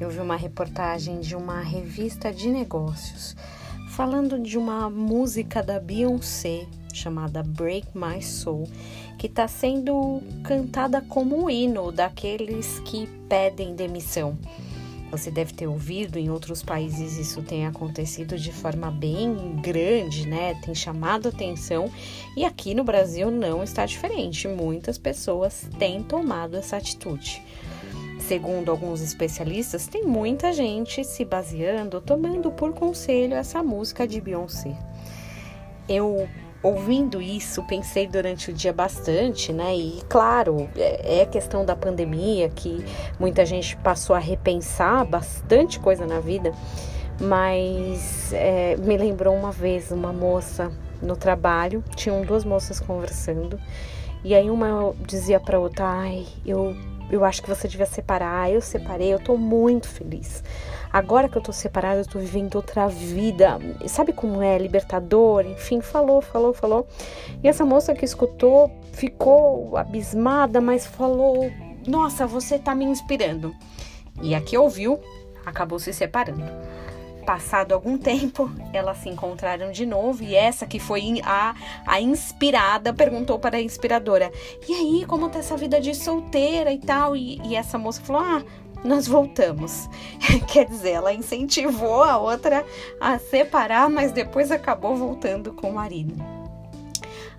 eu vi uma reportagem de uma revista de negócios falando de uma música da Beyoncé chamada Break My Soul, que está sendo cantada como um hino daqueles que pedem demissão. Você deve ter ouvido, em outros países isso tem acontecido de forma bem grande, né? Tem chamado atenção e aqui no Brasil não está diferente. Muitas pessoas têm tomado essa atitude. Segundo alguns especialistas, tem muita gente se baseando, tomando por conselho essa música de Beyoncé. Eu ouvindo isso, pensei durante o dia bastante, né? E claro, é, é questão da pandemia que muita gente passou a repensar bastante coisa na vida, mas é, me lembrou uma vez uma moça no trabalho, tinham duas moças conversando, e aí uma dizia para outra: Ai, eu, eu acho que você devia separar, eu separei, eu tô muito feliz. Agora que eu tô separada, eu tô vivendo outra vida. Sabe como é? Libertador, enfim, falou, falou, falou. E essa moça que escutou ficou abismada, mas falou: Nossa, você tá me inspirando. E a que ouviu acabou se separando. Passado algum tempo, elas se encontraram de novo e essa que foi a, a inspirada perguntou para a inspiradora: E aí, como tá essa vida de solteira e tal? E, e essa moça falou: Ah, nós voltamos. Quer dizer, ela incentivou a outra a separar, mas depois acabou voltando com o marido.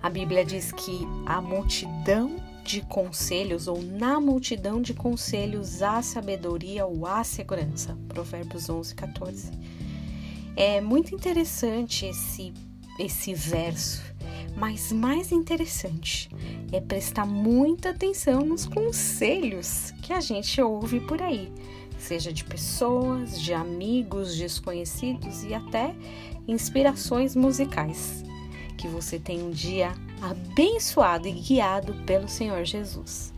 A Bíblia diz que a multidão de conselhos, ou na multidão de conselhos, há sabedoria ou há segurança. Provérbios 11, 14. É muito interessante esse, esse verso mas mais interessante é prestar muita atenção nos conselhos que a gente ouve por aí, seja de pessoas, de amigos, desconhecidos e até inspirações musicais. Que você tenha um dia abençoado e guiado pelo Senhor Jesus.